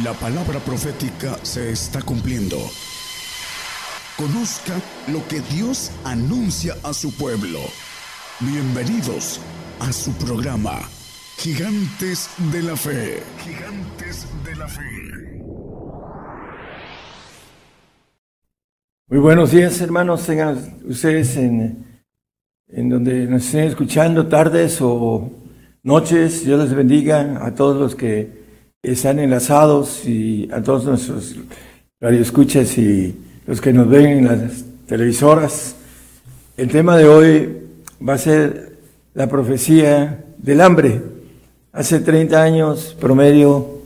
La palabra profética se está cumpliendo. Conozca lo que Dios anuncia a su pueblo. Bienvenidos a su programa, Gigantes de la Fe. Gigantes de la Fe. Muy buenos días, hermanos. Tengan ustedes en, en donde nos estén escuchando, tardes o noches. Dios les bendiga a todos los que están enlazados y a todos nuestros radioescuchas y los que nos ven en las televisoras. El tema de hoy va a ser la profecía del hambre. Hace 30 años promedio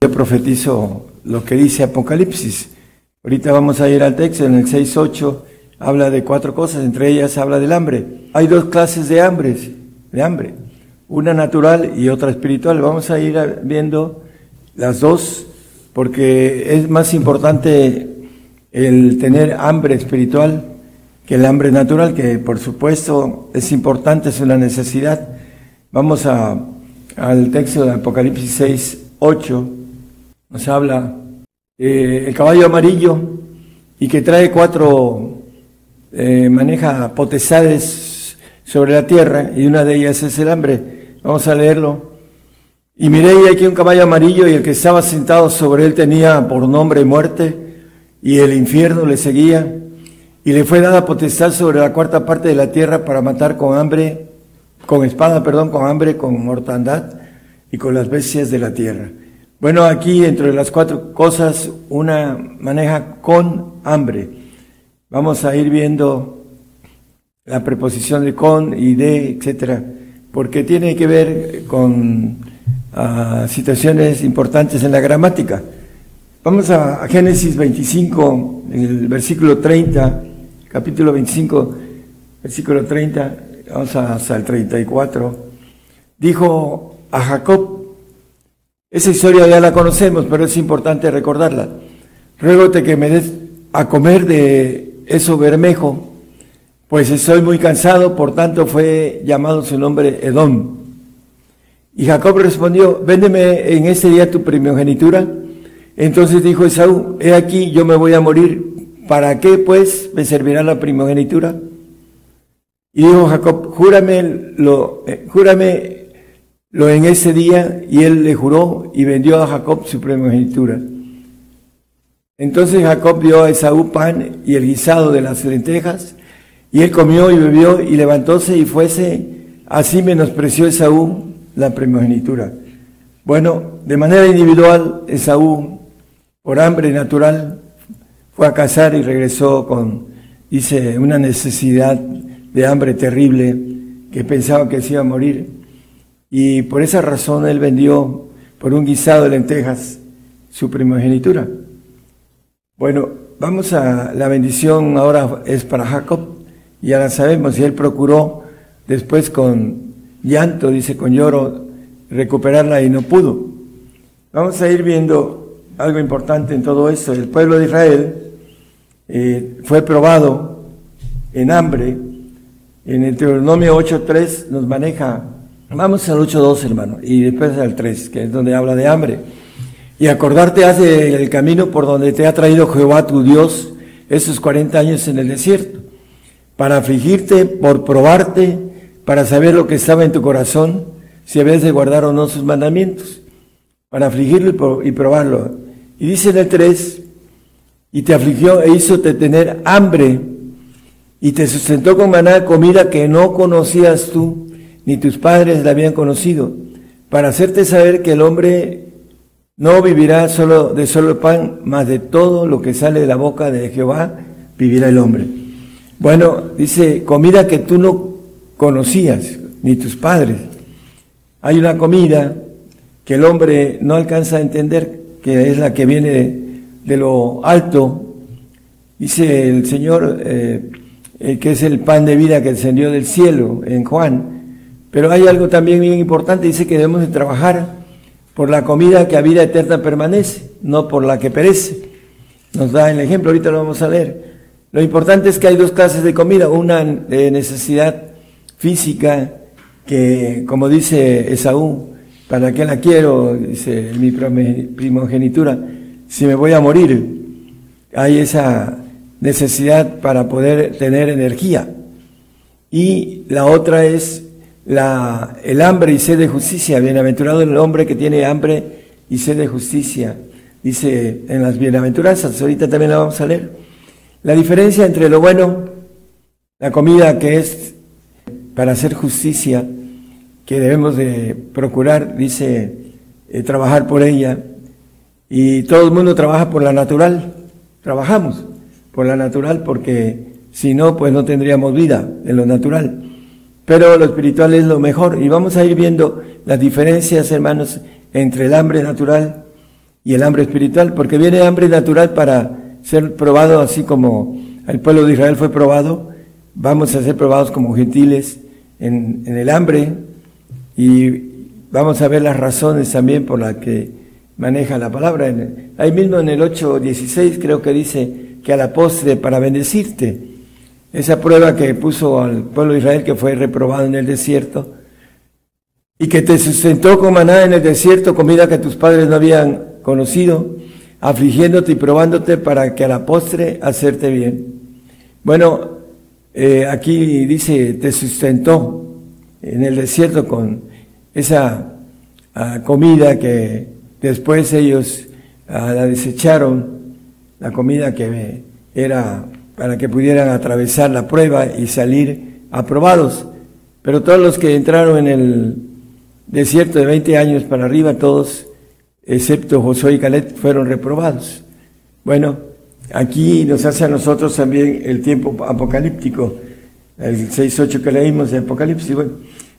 yo profetizo lo que dice Apocalipsis. Ahorita vamos a ir al texto, en el 6.8 habla de cuatro cosas, entre ellas habla del hambre. Hay dos clases de hambre, de hambre, una natural y otra espiritual. Vamos a ir viendo las dos, porque es más importante el tener hambre espiritual que el hambre natural, que por supuesto es importante, es una necesidad. Vamos a, al texto de Apocalipsis 6, 8, nos habla eh, el caballo amarillo y que trae cuatro, eh, maneja potestades sobre la tierra y una de ellas es el hambre. Vamos a leerlo. Y miré y aquí un caballo amarillo y el que estaba sentado sobre él tenía por nombre muerte y el infierno le seguía y le fue dada potestad sobre la cuarta parte de la tierra para matar con hambre, con espada, perdón, con hambre, con mortandad y con las bestias de la tierra. Bueno, aquí entre las cuatro cosas, una maneja con hambre. Vamos a ir viendo la preposición de con y de, etcétera, porque tiene que ver con a situaciones importantes en la gramática. Vamos a, Génesis 25, el versículo 30, capítulo 25, versículo 30, vamos hasta el 34. Dijo a Jacob, esa historia ya la conocemos, pero es importante recordarla. Ruégote que me des a comer de eso bermejo, pues estoy muy cansado, por tanto fue llamado su nombre Edom. Y Jacob respondió, véndeme en este día tu primogenitura. Entonces dijo Esaú, he aquí, yo me voy a morir. ¿Para qué, pues, me servirá la primogenitura? Y dijo Jacob, júrame lo, eh, júrame lo en ese día. Y él le juró y vendió a Jacob su primogenitura. Entonces Jacob dio a Esaú pan y el guisado de las lentejas. Y él comió y bebió y levantóse y fuese. Así menospreció Esaú la primogenitura. Bueno, de manera individual, Esaú, por hambre natural, fue a cazar y regresó con, dice, una necesidad de hambre terrible, que pensaba que se iba a morir. Y por esa razón él vendió por un guisado de lentejas su primogenitura. Bueno, vamos a la bendición ahora es para Jacob, ya la sabemos, y él procuró después con llanto, dice con lloro, recuperarla y no pudo. Vamos a ir viendo algo importante en todo esto. El pueblo de Israel eh, fue probado en hambre. En el Deuteronomio 8.3 nos maneja, vamos al 8.2 hermano, y después al 3, que es donde habla de hambre. Y acordarte hace el camino por donde te ha traído Jehová tu Dios esos 40 años en el desierto, para afligirte, por probarte, para saber lo que estaba en tu corazón, si habías de guardar o no sus mandamientos, para afligirlo y probarlo. Y dice en el 3, y te afligió e hizo tener hambre, y te sustentó con maná comida que no conocías tú, ni tus padres la habían conocido, para hacerte saber que el hombre no vivirá solo de solo pan, mas de todo lo que sale de la boca de Jehová vivirá el hombre. Bueno, dice, comida que tú no conocías, ni tus padres. Hay una comida que el hombre no alcanza a entender, que es la que viene de, lo alto. Dice el Señor eh, eh, que es el pan de vida que descendió del cielo en Juan. Pero hay algo también bien importante, dice que debemos de trabajar por la comida que a vida eterna permanece, no por la que perece. Nos da el ejemplo, ahorita lo vamos a leer. Lo importante es que hay dos clases de comida, una de necesidad física que, como dice Esaú, ¿para qué la quiero? Dice mi primogenitura, si me voy a morir. Hay esa necesidad para poder tener energía. Y la otra es la, el hambre y sed de justicia. Bienaventurado el hombre que tiene hambre y sed de justicia. Dice en las bienaventuranzas, ahorita también la vamos a leer. La diferencia entre lo bueno, la comida que es para hacer justicia, que debemos de procurar, dice, eh, trabajar por ella. Y todo el mundo trabaja por la natural, trabajamos por la natural porque si no, pues no tendríamos vida en lo natural. Pero lo espiritual es lo mejor y vamos a ir viendo las diferencias, hermanos, entre el hambre natural y el hambre espiritual, porque viene hambre natural para ser probado así como el pueblo de Israel fue probado, vamos a ser probados como gentiles en, el hambre y vamos a ver las razones también por las que maneja la palabra. Ahí mismo en el 8.16 creo que dice, que a la postre para bendecirte. Esa prueba que puso al pueblo de Israel que fue reprobado en el desierto y que te sustentó con maná en el desierto, comida que tus padres no habían conocido, afligiéndote y probándote para que a la postre hacerte bien. Bueno, eh, aquí dice, te sustentó en el desierto con esa ah, comida que después ellos ah, la desecharon la comida que era para que pudieran atravesar la prueba y salir aprobados. Pero todos los que entraron en el desierto de 20 años para arriba, todos, excepto Josué y Caleb, fueron reprobados. Bueno, aquí nos hace a nosotros también el tiempo apocalíptico, el 6.8 que leímos de Apocalipsis. Bueno,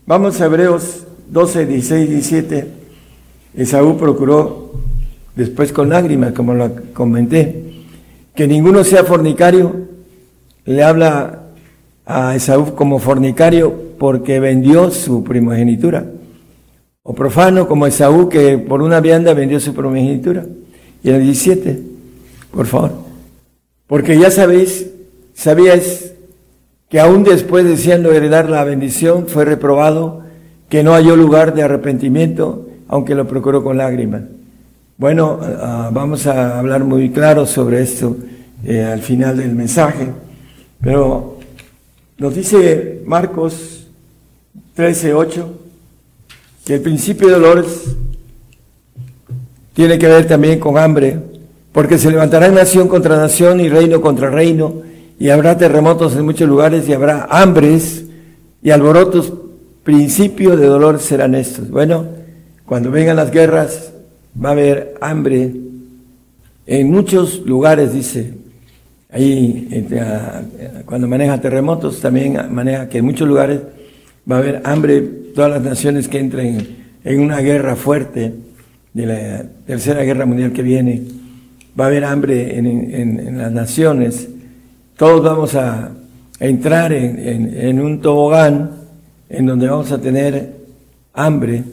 vamos a Hebreos 12, 16, 17. Esaú procuró, después con lágrimas, como lo comenté, que ninguno sea fornicario, le habla a Esaú como fornicario porque vendió su primogenitura. O profano como Esaú que por una vianda vendió su primogenitura. Y el 17, por favor. Porque ya sabéis, sabíais que aún después deseando heredar la bendición fue reprobado, que no halló lugar de arrepentimiento, aunque lo procuró con lágrimas. Bueno, vamos a hablar muy claro sobre esto eh, al final del mensaje, pero nos dice Marcos 13:8 que el principio de dolores tiene que ver también con hambre, porque se levantará nación contra nación y reino contra reino, y habrá terremotos en muchos lugares y habrá hambres y alborotos. Principio de dolor serán estos. Bueno, cuando vengan las guerras, va a haber hambre en muchos lugares, dice. Ahí, cuando maneja terremotos, también maneja que en muchos lugares va a haber hambre, todas las naciones que entren en una guerra fuerte, de la tercera guerra mundial que viene, va a haber hambre en, las naciones. Todos vamos a, entrar en, en un tobogán en donde vamos a tener hambre,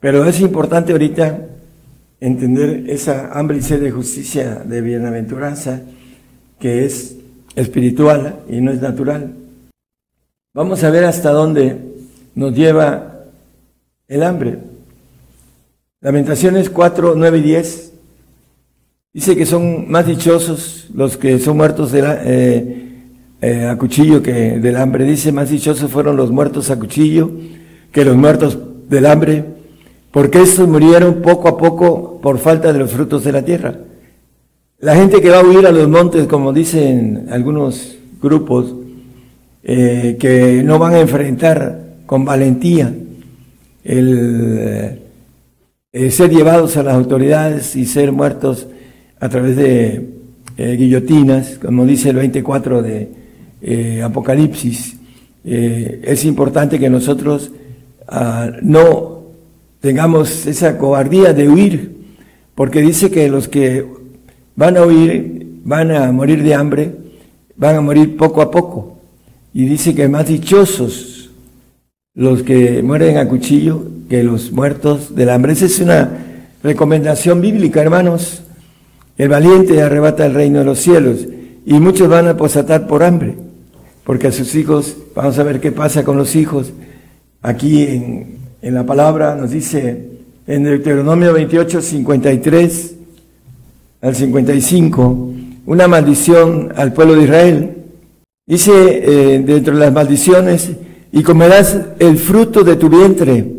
pero es importante ahorita entender esa hambre y sed de justicia, de bienaventuranza, que es espiritual y no es natural. Vamos a ver hasta dónde nos lleva el hambre. Lamentaciones 4, 9 y 10 dice que son más dichosos los que son muertos de eh, eh, a cuchillo que del hambre. Dice, más dichosos fueron los muertos a cuchillo que los muertos del hambre porque estos murieron poco a poco por falta de los frutos de la tierra. La gente que va a huir a los montes, como dicen algunos grupos, eh, que no van a enfrentar con valentía el, ser llevados a las autoridades y ser muertos a través de eh, guillotinas, como dice el 24 de Apocalipsis. es importante que nosotros ah, no tengamos esa cobardía de huir, porque dice que los que van a huir van a morir de hambre, van a morir poco a poco. Y dice que más dichosos los que mueren a cuchillo que los muertos del hambre. Esa es una recomendación bíblica, hermanos. El valiente arrebata el reino de los cielos y muchos van a posatar por hambre, porque a sus hijos, vamos a ver qué pasa con los hijos aquí en en la palabra nos dice en Deuteronomio 28, 53 al 55, una maldición al pueblo de Israel. Dice eh, dentro de las maldiciones, y comerás el fruto de tu vientre,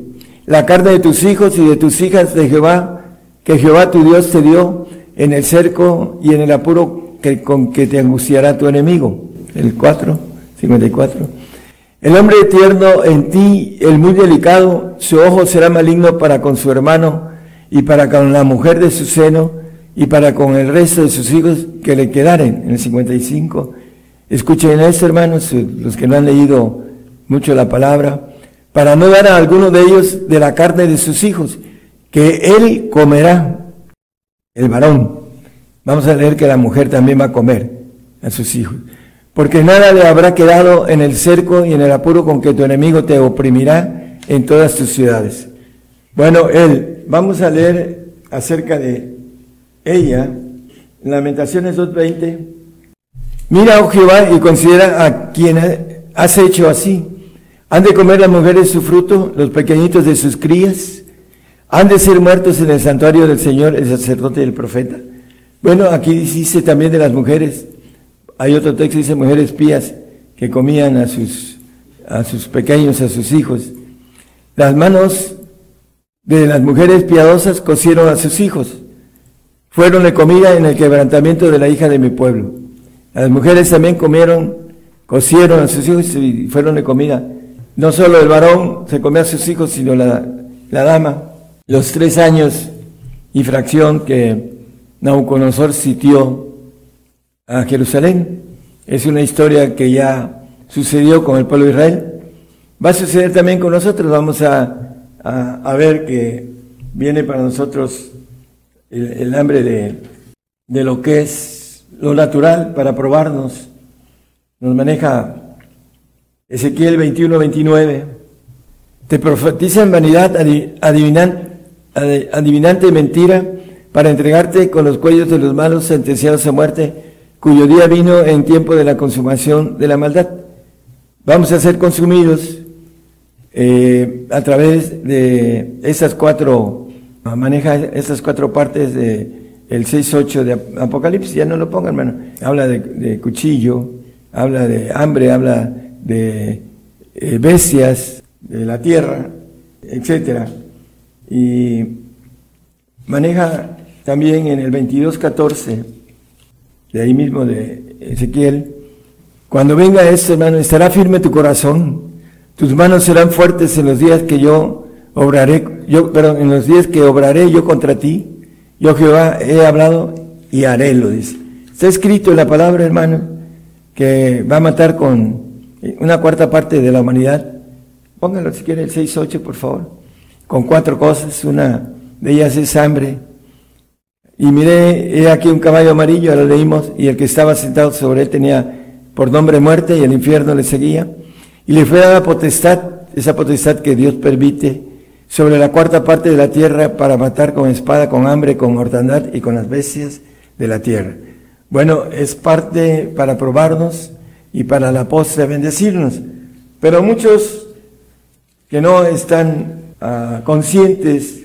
la carne de tus hijos y de tus hijas de Jehová, que Jehová tu Dios te dio en el cerco y en el apuro que, con que te angustiará tu enemigo. El 4, 54. El hombre tierno en ti, el muy delicado, su ojo será maligno para con su hermano y para con la mujer de su seno y para con el resto de sus hijos que le quedaren. En el 55. Escuchen esto, hermanos, los que no han leído mucho la palabra, para no dar a alguno de ellos de la carne de sus hijos, que él comerá, el varón. Vamos a leer que la mujer también va a comer a sus hijos. Porque nada le habrá quedado en el cerco y en el apuro con que tu enemigo te oprimirá en todas tus ciudades. Bueno, él, vamos a leer acerca de ella, Lamentaciones 2.20. Mira, oh Jehová, y considera a quien has hecho así. Han de comer las mujeres su fruto, los pequeñitos de sus crías. Han de ser muertos en el santuario del Señor, el sacerdote y el profeta. Bueno, aquí dice también de las mujeres. Hay otro texto dice mujeres pías que comían a sus, a sus pequeños, a sus hijos. Las manos de las mujeres piadosas cocieron a sus hijos. Fueron de comida en el quebrantamiento de la hija de mi pueblo. Las mujeres también comieron, cocieron a sus hijos y fueron de comida. No solo el varón se comía a sus hijos, sino la, la dama. Los tres años y fracción que Nauconosor sitió a Jerusalén. Es una historia que ya sucedió con el pueblo de Israel. Va a suceder también con nosotros. Vamos a, a, ver que viene para nosotros el, hambre de, de, lo que es lo natural para probarnos. Nos maneja Ezequiel 21, 29. Te profetizan vanidad adivinante mentira para entregarte con los cuellos de los malos sentenciados a muerte cuyo día vino en tiempo de la consumación de la maldad. Vamos a ser consumidos eh, a través de esas cuatro, maneja esas cuatro partes de el 6.8 de Apocalipsis, ya no lo pongan, hermano. Habla de, cuchillo, habla de hambre, habla de eh, bestias, de la tierra, etcétera. Y maneja también en el 22.14 de ahí mismo de Ezequiel, cuando venga esto, hermano, estará firme tu corazón, tus manos serán fuertes en los días que yo obraré, yo, perdón, en los días que obraré yo contra ti, yo Jehová he hablado y haré, lo dice. Está escrito en la palabra, hermano, que va a matar con una cuarta parte de la humanidad. Póngalo si quiere el 6-8, por favor. Con cuatro cosas, una de ellas es hambre, y miré, he aquí un caballo amarillo, lo leímos, y el que estaba sentado sobre él tenía por nombre muerte y el infierno le seguía. Y le fue dada potestad, esa potestad que Dios permite, sobre la cuarta parte de la tierra para matar con espada, con hambre, con mortandad y con las bestias de la tierra. Bueno, es parte para probarnos y para la postre bendecirnos. Pero muchos que no están ah, conscientes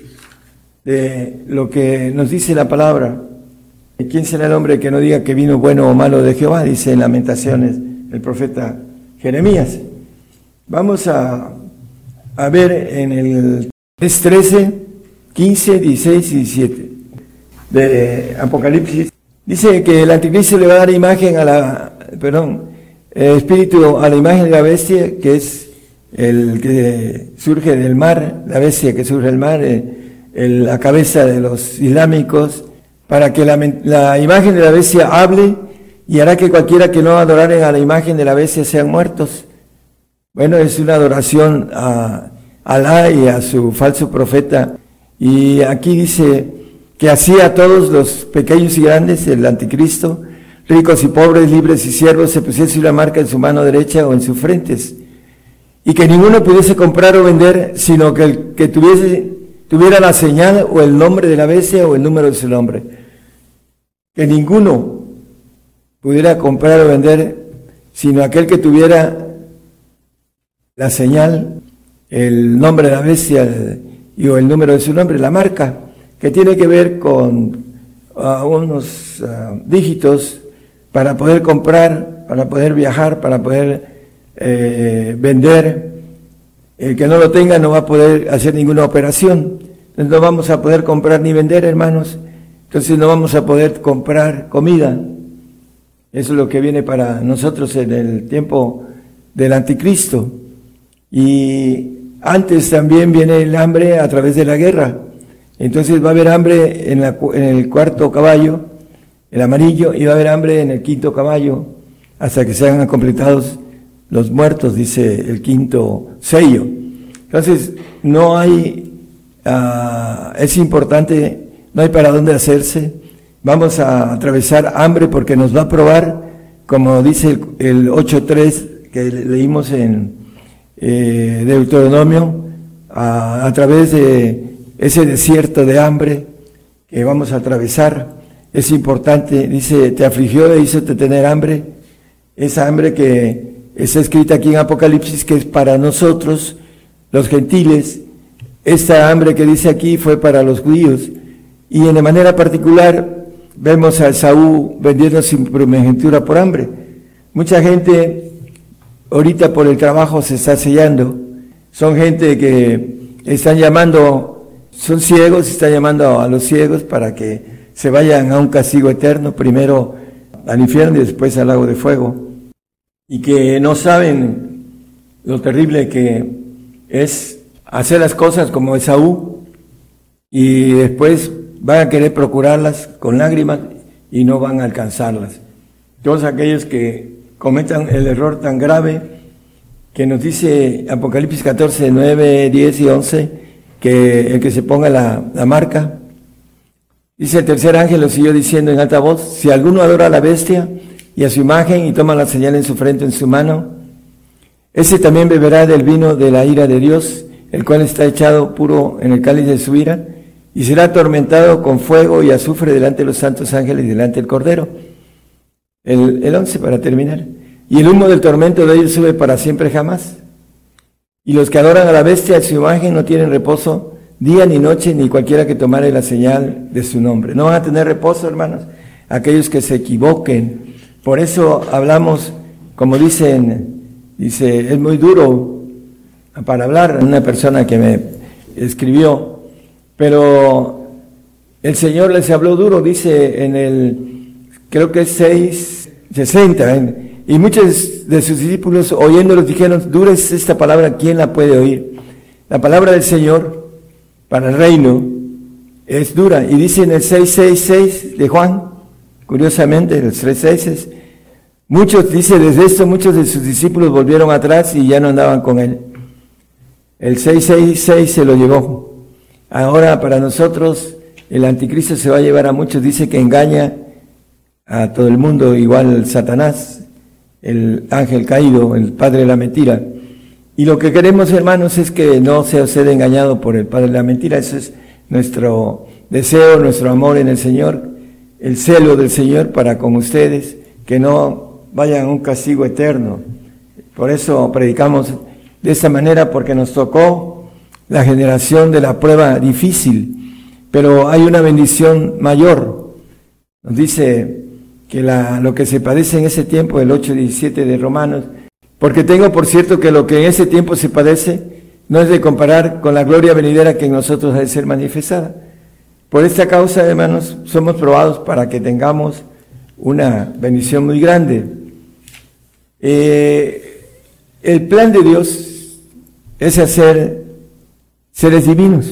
de lo que nos dice la palabra. ¿Quién será el hombre que no diga que vino bueno o malo de Jehová? Dice en Lamentaciones el profeta Jeremías. Vamos a, a ver en el 13, 15, 16 y 17 de Apocalipsis. Dice que el anticristo le va a dar imagen a la, perdón, espíritu a la imagen de la bestia, que es el que surge del mar, la bestia que surge del mar, eh, la cabeza de los islámicos, para que la, imagen de la bestia hable y hará que cualquiera que no adorare a la imagen de la bestia sean muertos. Bueno, es una adoración a Alá y a su falso profeta. Y aquí dice que así a todos los pequeños y grandes, el anticristo, ricos y pobres, libres y siervos, se pusiese una marca en su mano derecha o en sus frentes. Y que ninguno pudiese comprar o vender, sino que el que tuviese tuviera la señal o el nombre de la bestia o el número de su nombre. Que ninguno pudiera comprar o vender, sino aquel que tuviera la señal, el nombre de la bestia y o el número de su nombre, la marca, que tiene que ver con uh, unos uh, dígitos para poder comprar, para poder viajar, para poder eh, vender. El que no lo tenga no va a poder hacer ninguna operación. No vamos a poder comprar ni vender, hermanos. Entonces no vamos a poder comprar comida. Eso es lo que viene para nosotros en el tiempo del anticristo. Y antes también viene el hambre a través de la guerra. Entonces va a haber hambre en, el cuarto caballo, el amarillo, y va a haber hambre en el quinto caballo, hasta que sean completados los muertos, dice el quinto sello. Entonces, no hay, uh, es importante, no hay para dónde hacerse. Vamos a atravesar hambre porque nos va a probar, como dice el, el 8.3 que leímos en eh, Deuteronomio, a, través de ese desierto de hambre que vamos a atravesar. Es importante, dice, te afligió e hizo tener hambre. Esa hambre que está escrita aquí en Apocalipsis, que es para nosotros, los gentiles. Esta hambre que dice aquí fue para los judíos. Y de manera particular vemos a Saúl vendiendo su primogenitura por hambre. Mucha gente ahorita por el trabajo se está sellando. Son gente que están llamando, son ciegos están llamando a los ciegos para que se vayan a un castigo eterno, primero al infierno y después al lago de fuego. Y que no saben lo terrible que es hacer las cosas como Esaú y después van a querer procurarlas con lágrimas y no van a alcanzarlas. Todos aquellos que cometan el error tan grave que nos dice Apocalipsis 14, 9, 10 y 11, que el que se ponga la, la marca, dice el tercer ángel lo siguió diciendo en alta voz, si alguno adora a la bestia y a su imagen y toma la señal en su frente, en su mano, ese también beberá del vino de la ira de Dios, el cual está echado puro en el cáliz de su ira, y será atormentado con fuego y azufre delante de los santos ángeles y delante del Cordero. El, el once para terminar. Y el humo del tormento de ellos sube para siempre jamás. Y los que adoran a la bestia a su imagen no tienen reposo día ni noche, ni cualquiera que tomare la señal de su nombre. No van a tener reposo, hermanos, aquellos que se equivoquen. Por eso hablamos, como dicen, dice, es muy duro para hablar, una persona que me escribió, pero el Señor les habló duro, dice en el, creo que es 6, 60, y muchos de sus discípulos oyéndolos dijeron, dura es esta palabra, ¿quién la puede oír? La palabra del Señor para el reino es dura. Y dice en el 666 de Juan, curiosamente, el 36, muchos, dice desde esto, muchos de sus discípulos volvieron atrás y ya no andaban con él. El 666 se lo llevó. Ahora para nosotros el anticristo se va a llevar a muchos, dice que engaña a todo el mundo, igual Satanás, el ángel caído, el padre de la mentira. Y lo que queremos, hermanos, es que no sea usted engañado por el padre de la mentira. Eso es nuestro deseo, nuestro amor en el Señor, el celo del Señor para con ustedes, que no vayan a un castigo eterno. Por eso predicamos de esta manera, porque nos tocó la generación de la prueba difícil, pero hay una bendición mayor. Nos dice que la, lo que se padece en ese tiempo, el 8 y 17 de Romanos, porque tengo por cierto que lo que en ese tiempo se padece no es de comparar con la gloria venidera que en nosotros ha de ser manifestada. Por esta causa, hermanos, somos probados para que tengamos una bendición muy grande. Eh, el plan de Dios es hacer seres divinos,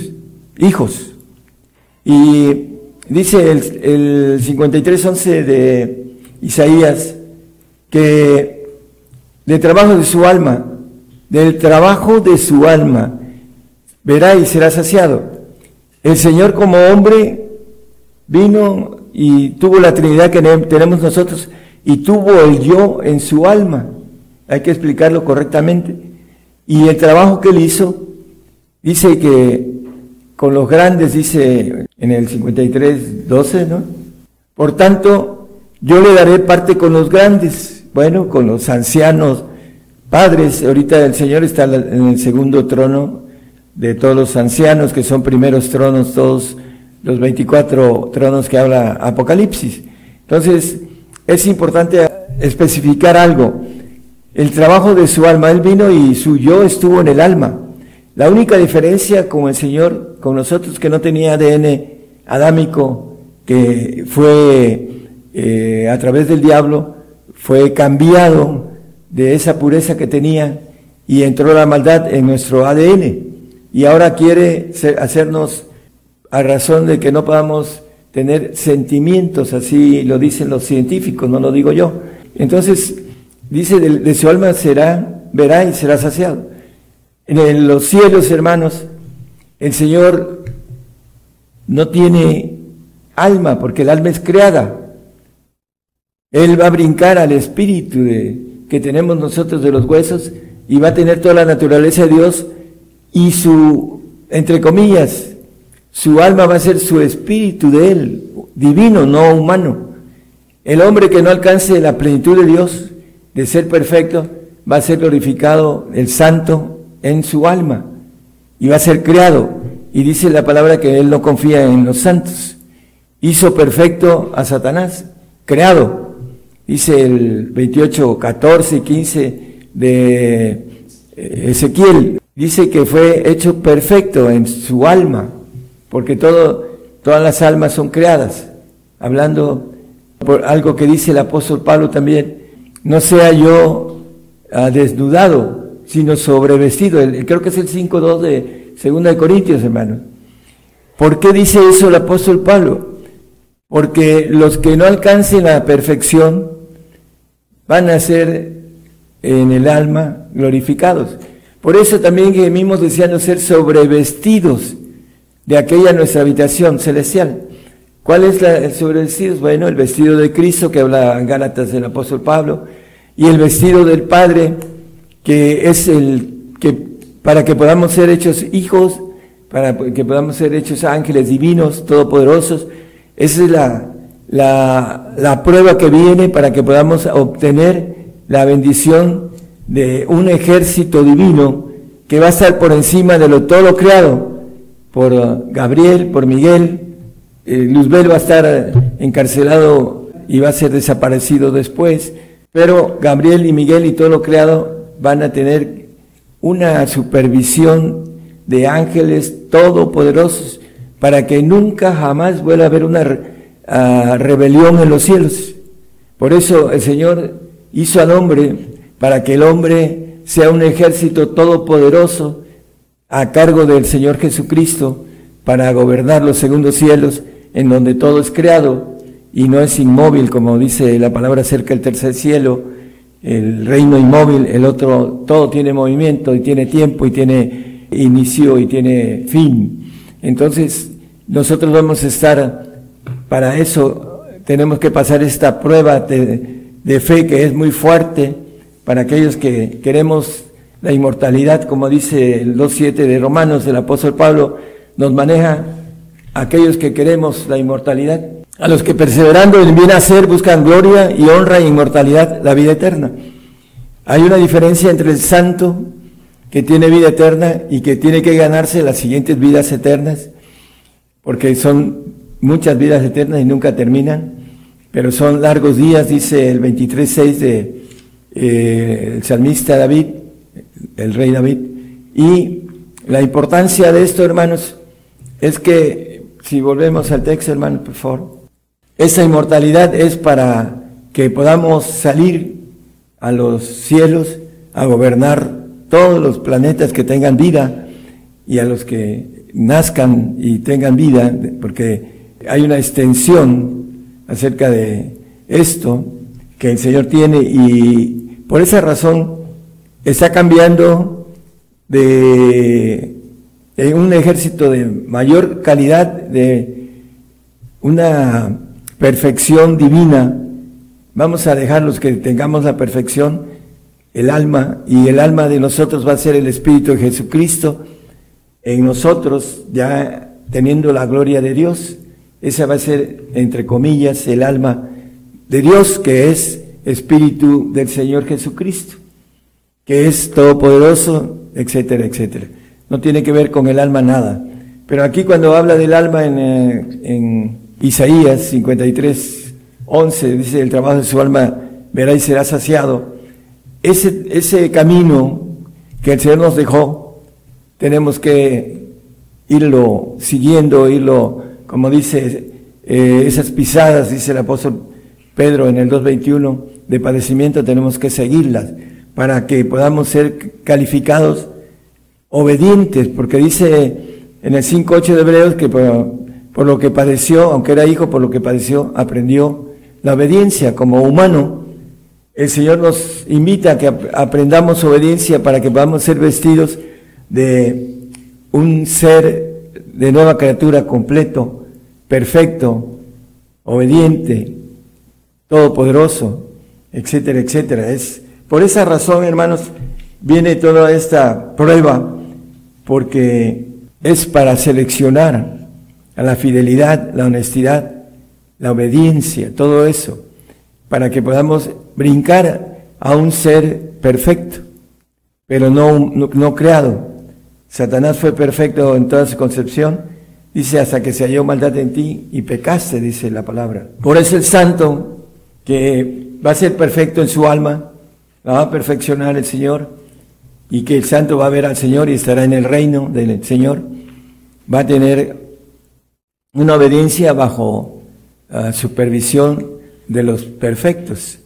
hijos. Y dice el, el 53.11 de Isaías que del trabajo de su alma, del trabajo de su alma, verá y será saciado. El Señor como hombre vino y tuvo la Trinidad que tenemos nosotros y tuvo el yo en su alma. Hay que explicarlo correctamente. Y el trabajo que él hizo Dice que con los grandes, dice en el 53, 12, ¿no? Por tanto, yo le daré parte con los grandes, bueno, con los ancianos padres. Ahorita el Señor está en el segundo trono de todos los ancianos, que son primeros tronos, todos los 24 tronos que habla Apocalipsis. Entonces, es importante especificar algo. El trabajo de su alma, él vino y su yo estuvo en el alma. La única diferencia con el Señor, con nosotros que no tenía ADN adámico, que fue eh, a través del diablo, fue cambiado de esa pureza que tenía y entró la maldad en nuestro ADN. Y ahora quiere hacernos a razón de que no podamos tener sentimientos, así lo dicen los científicos, no lo digo yo. Entonces, dice, de, su alma será, verá y será saciado. En los cielos, hermanos, el Señor no tiene alma, porque el alma es creada. Él va a brincar al espíritu de, que tenemos nosotros de los huesos y va a tener toda la naturaleza de Dios y su, entre comillas, su alma va a ser su espíritu de Él, divino, no humano. El hombre que no alcance la plenitud de Dios, de ser perfecto, va a ser glorificado el santo en su alma y va a ser creado. Y dice la palabra que Él no confía en los santos. Hizo perfecto a Satanás, creado. Dice el 28, 14 y 15 de eh, Ezequiel, dice que fue hecho perfecto en su alma porque todo, todas las almas son creadas. Hablando por algo que dice el apóstol Pablo también, no sea yo ah, desnudado, sino sobrevestido. creo que es el 5.2 de 2 de Corintios, hermano. ¿Por qué dice eso el apóstol Pablo? Porque los que no alcancen la perfección van a ser en el alma glorificados. Por eso también gemimos deseando ser sobrevestidos de aquella nuestra habitación celestial. ¿Cuál es el sobrevestido? Bueno, el vestido de Cristo que habla en Gálatas del apóstol Pablo y el vestido del Padre que es el que para que podamos ser hechos hijos, para que podamos ser hechos ángeles divinos, todopoderosos. Esa es la, la, la prueba que viene para que podamos obtener la bendición de un ejército divino que va a estar por encima de lo todo creado por Gabriel, por Miguel. Eh, Luzbel va a estar encarcelado y va a ser desaparecido después, pero Gabriel y Miguel y todo lo creado van a tener una supervisión de ángeles todopoderosos para que nunca jamás vuelva a haber una ah, rebelión en los cielos. Por eso el Señor hizo al hombre para que el hombre sea un ejército todopoderoso a cargo del Señor Jesucristo para gobernar los segundos cielos en donde todo es creado y no es inmóvil, como dice la palabra acerca del tercer cielo, el reino inmóvil, el otro, todo tiene movimiento y tiene tiempo y tiene inicio y tiene fin. Entonces, nosotros vamos a estar, para eso tenemos que pasar esta prueba de, de fe que es muy fuerte para aquellos que queremos la inmortalidad, como dice el 2.7 de Romanos del apóstol Pablo, nos maneja aquellos que queremos la inmortalidad, a los que perseverando en bien hacer buscan gloria y honra e inmortalidad, la vida eterna. Hay una diferencia entre el santo que tiene vida eterna y que tiene que ganarse las siguientes vidas eternas, porque son muchas vidas eternas y nunca terminan, pero son largos días, dice el 23.6 de eh, el salmista David, el rey David. Y la importancia de esto, hermanos, es que, si volvemos al texto, hermanos, por favor, esa inmortalidad es para que podamos salir a los cielos a gobernar todos los planetas que tengan vida y a los que nazcan y tengan vida, porque hay una extensión acerca de esto que el Señor tiene y por esa razón está cambiando de, un ejército de mayor calidad, de una perfección divina. Vamos a dejar los que tengamos la perfección, el alma, y el alma de nosotros va a ser el Espíritu de Jesucristo en nosotros, ya teniendo la gloria de Dios. Esa va a ser, entre comillas, el alma de Dios, que es Espíritu del Señor Jesucristo que es todopoderoso, etcétera, etcétera. no tiene que ver con el alma nada. Pero aquí cuando habla del alma en, eh, Isaías 53, 11, dice, el trabajo de su alma verá y será saciado. Ese, ese camino que el Señor nos dejó, tenemos que irlo siguiendo, irlo, como dice, eh, esas pisadas, dice el apóstol Pedro en el 2.21, de padecimiento tenemos que seguirlas para que podamos ser calificados obedientes, porque dice en el 5.8 de Hebreos que por, lo que padeció, aunque era hijo, por lo que padeció, aprendió la obediencia como humano. El Señor nos invita a que aprendamos obediencia para que podamos ser vestidos de un ser de nueva criatura completo, perfecto, obediente, todopoderoso, etcétera, etcétera. Es por esa razón, hermanos, viene toda esta prueba porque es para seleccionar a la fidelidad, la honestidad, la obediencia, todo eso, para que podamos brincar a un ser perfecto, pero no, no, creado. Satanás fue perfecto en toda su concepción, dice, hasta que se halló maldad en ti y pecaste, dice la palabra. Por eso el santo, que va a ser perfecto en su alma, va a perfeccionar el Señor, y que el santo va a ver al Señor y estará en el reino del Señor, va a tener una obediencia bajo uh, supervisión de los perfectos.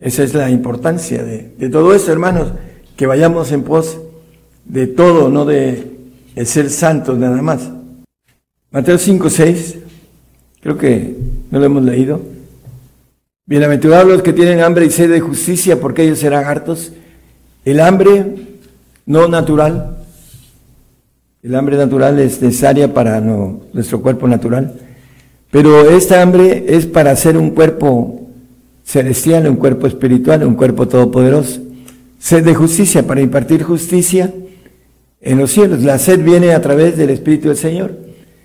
Esa es la importancia de, todo eso, hermanos, que vayamos en pos de todo, no de, de ser santos nada más. Mateo 5, 6, creo que no lo hemos leído. Bienaventurados los que tienen hambre y sed de justicia, porque ellos serán hartos. El hambre no natural. El hambre natural es necesaria para nuestro cuerpo natural, pero esta hambre es para hacer un cuerpo celestial, un cuerpo espiritual, un cuerpo todopoderoso. Sed de justicia, para impartir justicia en los cielos. La sed viene a través del Espíritu del Señor.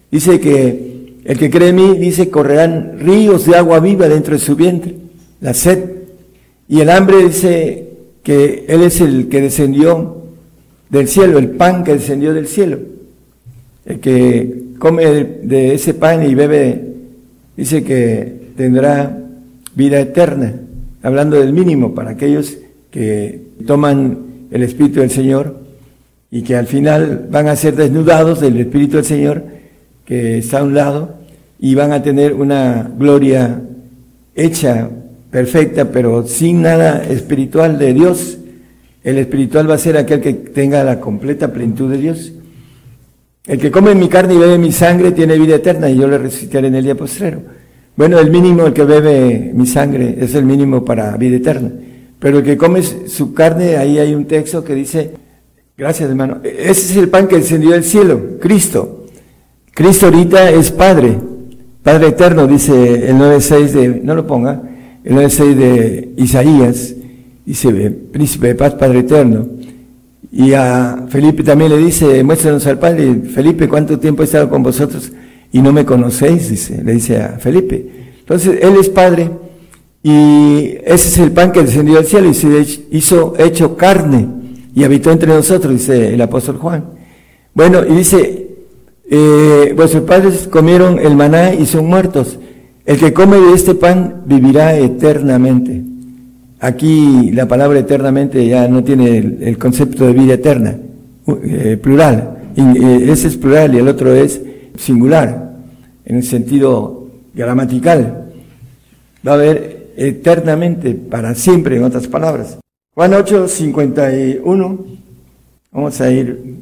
Dice que el que cree en mí, dice, correrán ríos de agua viva dentro de su vientre. La sed. Y el hambre dice que Él es el que descendió del cielo, el pan que descendió del cielo. El que come de ese pan y bebe, dice que tendrá vida eterna, hablando del mínimo para aquellos que toman el Espíritu del Señor y que al final van a ser desnudados del Espíritu del Señor que está a un lado y van a tener una gloria hecha, perfecta, pero sin nada espiritual de Dios, el espiritual va a ser aquel que tenga la completa plenitud de Dios. El que come mi carne y bebe mi sangre tiene vida eterna y yo le resucitaré en el día postrero. Bueno, el mínimo, el que bebe mi sangre, es el mínimo para vida eterna. Pero el que come su carne, ahí hay un texto que dice, gracias hermano, ese es el pan que descendió del cielo, Cristo. Cristo ahorita es Padre, Padre eterno, dice el 9.6 de, no lo ponga, el 9.6 de Isaías dice, príncipe de paz, Padre eterno. Y a Felipe también le dice, muéstranos al Padre. Felipe, ¿cuánto tiempo he estado con vosotros y no me conocéis? Dice, le dice a Felipe. Entonces, Él es Padre y ese es el pan que descendió del cielo y se hizo hecho carne y habitó entre nosotros, dice el apóstol Juan. Bueno, y dice, eh, vuestros padres comieron el maná y son muertos. El que come de este pan vivirá eternamente. Aquí la palabra eternamente ya no tiene el, concepto de vida eterna, eh, plural. Eh, ese es plural y el otro es singular, en el sentido gramatical. Va a haber eternamente, para siempre, en otras palabras. Juan 8, 51. Vamos a ir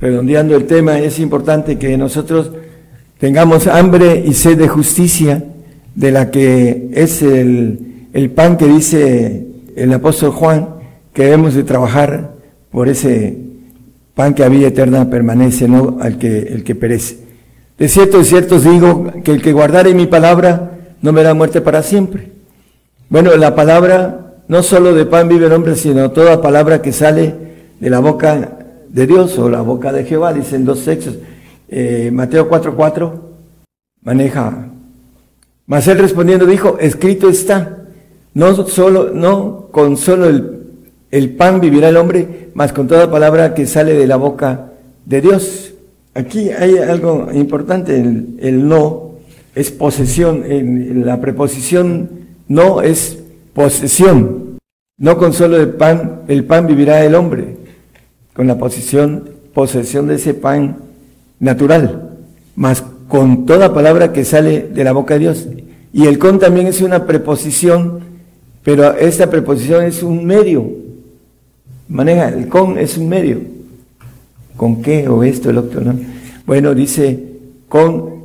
redondeando el tema. Es importante que nosotros tengamos hambre y sed de justicia, de la que es el el pan que dice el apóstol Juan, que debemos de trabajar por ese pan que a vida eterna permanece, no al que, el que perece. De cierto, de cierto os digo que el que guardare mi palabra no verá muerte para siempre. Bueno, la palabra, no solo de pan vive el hombre, sino toda palabra que sale de la boca de Dios o la boca de Jehová, dicen dos sexos. Eh, Mateo 4:4 maneja. Mas él respondiendo dijo, escrito está. No solo, no con solo el, pan vivirá el hombre, mas con toda palabra que sale de la boca de Dios. Aquí hay algo importante, el, no es posesión, en la preposición no es posesión. No con solo el pan, el pan vivirá el hombre, con la posesión, posesión de ese pan natural, más con toda palabra que sale de la boca de Dios. Y el con también es una preposición, pero esta preposición es un medio. Maneja, el con es un medio. ¿Con qué? O esto, el otro, ¿no? Bueno, dice, con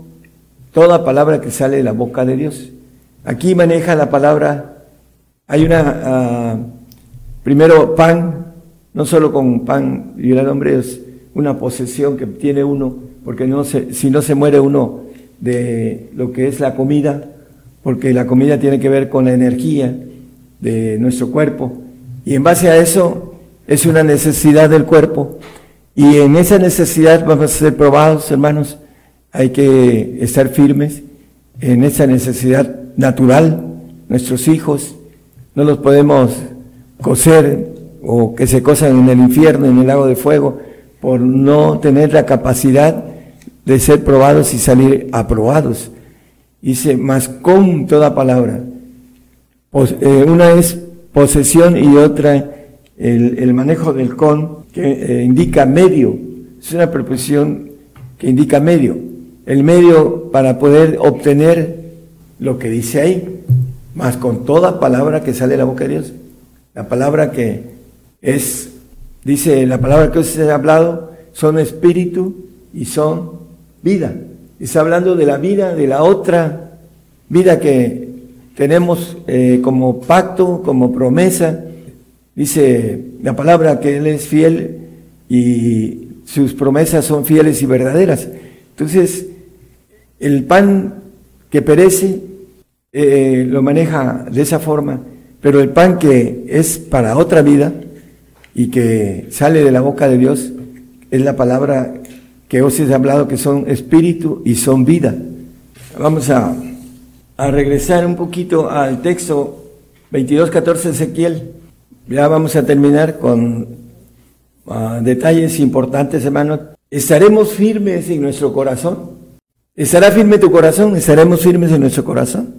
toda palabra que sale de la boca de Dios. Aquí maneja la palabra, hay una, ah, primero pan, no solo con pan y el hombre es una posesión que tiene uno, porque no se, si no se muere uno de lo que es la comida, porque la comida tiene que ver con la energía de nuestro cuerpo, y en base a eso es una necesidad del cuerpo, y en esa necesidad vamos a ser probados, hermanos. Hay que estar firmes en esa necesidad natural. Nuestros hijos no los podemos coser o que se cosan en el infierno, en el lago de fuego, por no tener la capacidad de ser probados y salir aprobados. Dice, más con toda palabra. Eh, una es posesión y otra el, manejo del con, que eh, indica medio. Es una preposición que indica medio. El medio para poder obtener lo que dice ahí, más con toda palabra que sale de la boca de Dios. La palabra que es, dice, la palabra que os he hablado son espíritu y son vida. Está hablando de la vida, de la otra vida que tenemos eh, como pacto, como promesa, Dice la palabra que Él es fiel y sus promesas son fieles y verdaderas. Entonces, el pan que perece eh, lo maneja de esa forma, pero el pan que es para otra vida y que sale de la boca de Dios es la palabra que os he hablado que son espíritu y son vida. Vamos a, a regresar un poquito al texto 22.14 Ezequiel. Ya vamos a terminar con ah, detalles importantes, hermanos. ¿Estaremos firmes en nuestro corazón? ¿Estará firme tu corazón? ¿Estaremos firmes en nuestro corazón?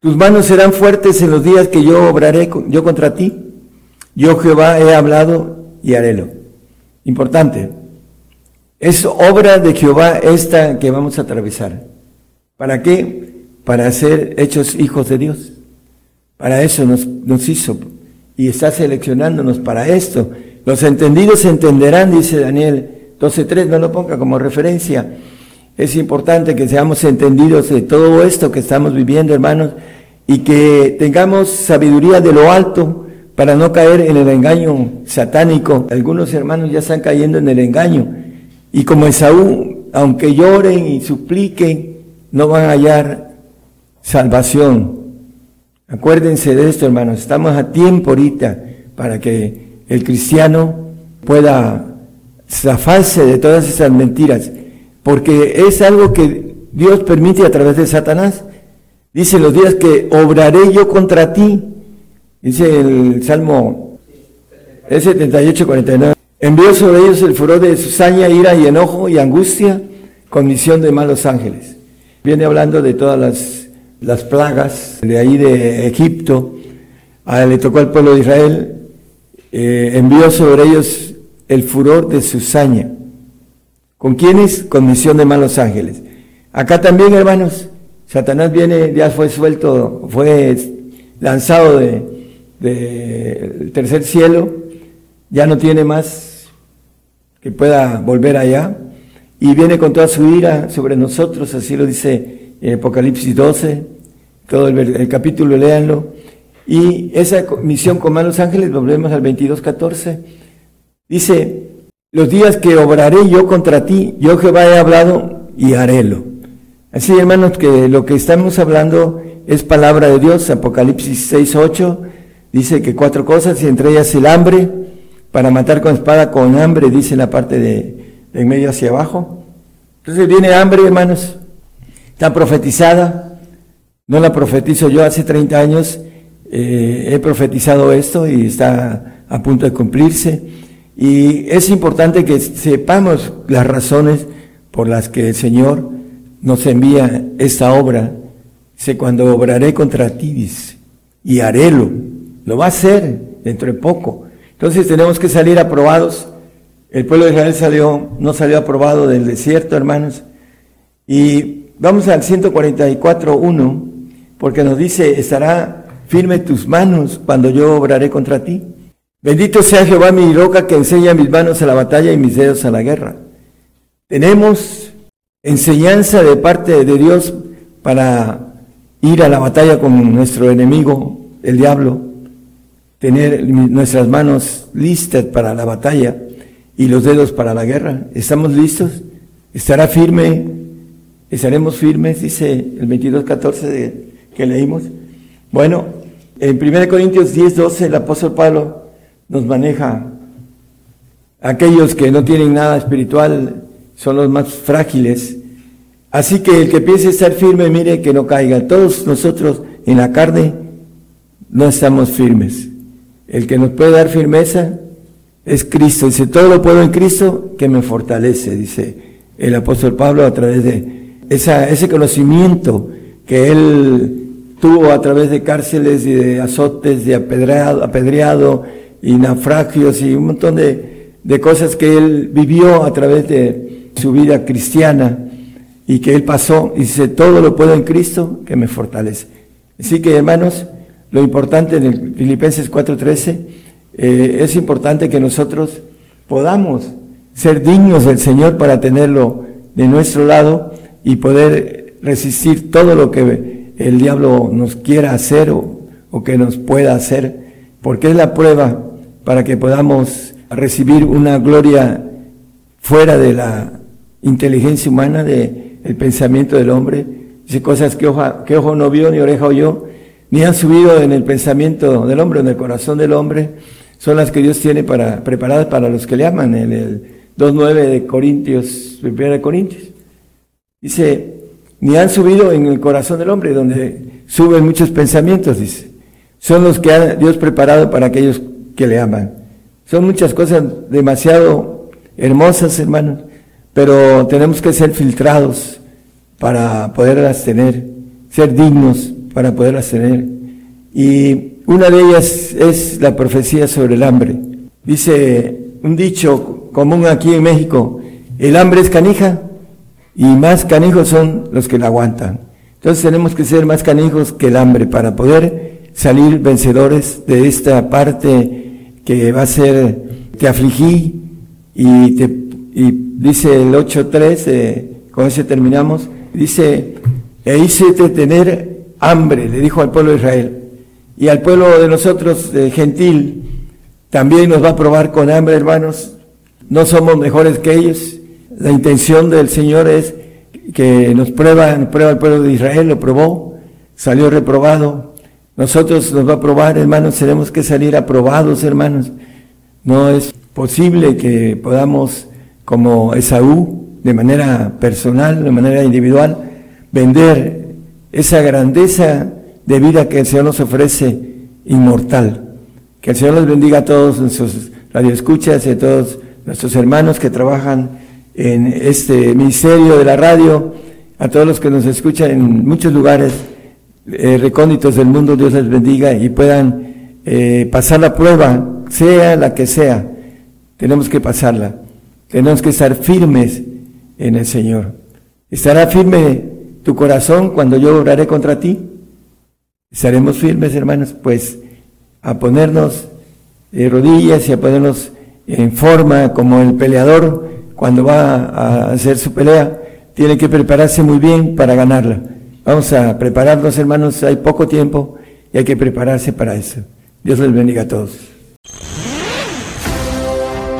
Tus manos serán fuertes en los días que yo obraré yo contra ti. Yo Jehová he hablado y harélo. Importante. Es obra de Jehová esta que vamos a atravesar. ¿Para qué? Para ser hechos hijos de Dios. Para eso nos, nos hizo y está seleccionándonos para esto. Los entendidos entenderán, dice Daniel 12.3, no lo ponga como referencia. Es importante que seamos entendidos de todo esto que estamos viviendo, hermanos, y que tengamos sabiduría de lo alto para no caer en el engaño satánico. Algunos hermanos ya están cayendo en el engaño. Y como Esaú, aunque lloren y supliquen, no van a hallar salvación. Acuérdense de esto, hermanos, estamos a tiempo ahorita para que el cristiano pueda zafarse de todas esas mentiras, porque es algo que Dios permite a través de Satanás. Dice los días que obraré yo contra ti, dice el Salmo 78, 49. Envió sobre ellos el furor de saña, ira y enojo y angustia con misión de malos ángeles. Viene hablando de todas las las plagas de ahí de Egipto, a, le tocó al pueblo de Israel, eh, envió sobre ellos el furor de su saña. ¿Con quiénes? Con misión de malos ángeles. Acá también, hermanos, Satanás viene, ya fue suelto, fue lanzado del de, tercer cielo, ya no tiene más que pueda volver allá, y viene con toda su ira sobre nosotros, así lo dice Apocalipsis 12, todo el, capítulo, léanlo. Y esa misión con malos ángeles, volvemos al 22.14, dice, los días que obraré yo contra ti, yo Jehová he hablado y harélo. Así, hermanos, que lo que estamos hablando es palabra de Dios, Apocalipsis 6.8, dice que cuatro cosas, y entre ellas el hambre, para matar con espada con hambre, dice la parte de, en medio hacia abajo. Entonces viene hambre, hermanos, está profetizada, no la profetizo yo hace 30 años, eh, he profetizado esto y está a punto de cumplirse. Y es importante que sepamos las razones por las que el Señor nos envía esta obra. Dice, cuando obraré contra ti, y harélo. Lo va a hacer dentro de poco. Entonces tenemos que salir aprobados. El pueblo de Israel salió, no salió aprobado del desierto, hermanos. Y vamos al 144.1, porque nos dice, estará firme tus manos cuando yo obraré contra ti. Bendito sea Jehová mi roca que enseña mis manos a la batalla y mis dedos a la guerra. Tenemos enseñanza de parte de Dios para ir a la batalla con nuestro enemigo, el diablo, tener nuestras manos listas para la batalla y los dedos para la guerra. ¿Estamos listos? ¿Estará firme? ¿Estaremos firmes? Dice el 22.14 que leímos. Bueno, en 1 Corintios 10, 12 el apóstol Pablo nos maneja. Aquellos que no tienen nada espiritual son los más frágiles. Así que el que piense estar firme, mire que no caiga. Todos nosotros en la carne no estamos firmes. El que nos puede dar firmeza es Cristo. Dice, todo lo puedo en Cristo que me fortalece, dice el apóstol Pablo a través de ese conocimiento que él tuvo a través de cárceles y de azotes, de apedreado, y naufragios y un montón de, de cosas que él vivió a través de su vida cristiana y que él pasó. Y dice, todo lo puedo en Cristo que me fortalece. Así que hermanos, lo importante en el Filipenses 4:13 eh, es importante que nosotros podamos ser dignos del Señor para tenerlo de nuestro lado y poder resistir todo lo que el diablo nos quiera hacer o, o que nos pueda hacer, porque es la prueba para que podamos recibir una gloria fuera de la inteligencia humana, de el pensamiento del hombre, dice cosas que ojo no vio ni oreja oyó, ni han subido en el pensamiento del hombre, en el corazón del hombre, son las que Dios tiene para, preparadas para los que le aman, en el 2.9 de Corintios, 1 de Corintios. Dice, ni han subido en el corazón del hombre, donde suben muchos pensamientos, dice. Son los que ha Dios preparado para aquellos que le aman. Son muchas cosas demasiado hermosas, hermanos, pero tenemos que ser filtrados para poderlas tener, ser dignos para poderlas tener. Y una de ellas es la profecía sobre el hambre. Dice un dicho común aquí en México, el hambre es canija y más canijos son los que la aguantan. Entonces tenemos que ser más canijos que el hambre para poder salir vencedores de esta parte que va a ser, te afligí y, te, y dice el 8.3, eh, con ese terminamos, dice, e hice tener hambre, le dijo al pueblo de Israel. Y al pueblo de nosotros, gentil, también nos va a probar con hambre, hermanos. No somos mejores que ellos. La intención del Señor es que nos prueba, nos prueba el pueblo de Israel, lo probó, salió reprobado. Nosotros nos va a probar, hermanos, tenemos que salir aprobados, hermanos. No es posible que podamos, como Esaú, de manera personal, de manera individual, vender esa grandeza de vida que el Señor nos ofrece inmortal. Que el Señor los bendiga a todos nuestros radioescuchas y a todos nuestros hermanos que trabajan en este ministerio de la radio, a todos los que nos escuchan en muchos lugares eh, recónditos del mundo, Dios les bendiga y puedan eh, pasar la prueba, sea la que sea, tenemos que pasarla, tenemos que estar firmes en el Señor. Estará firme tu corazón cuando yo obraré contra ti? ¿Estaremos firmes, hermanos? Pues a ponernos de rodillas y a ponernos en forma como el peleador cuando va a hacer su pelea, tiene que prepararse muy bien para ganarla. Vamos a prepararnos, hermanos, hay poco tiempo y hay que prepararse para eso. Dios les bendiga a todos.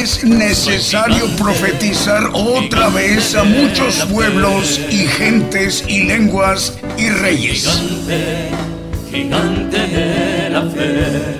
es necesario profetizar otra vez a muchos pueblos y gentes y lenguas y reyes. Gigante, gigante de la fe.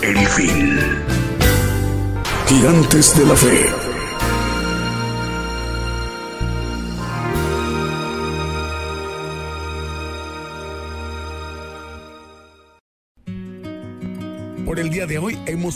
El fin. Gigantes de la Fe.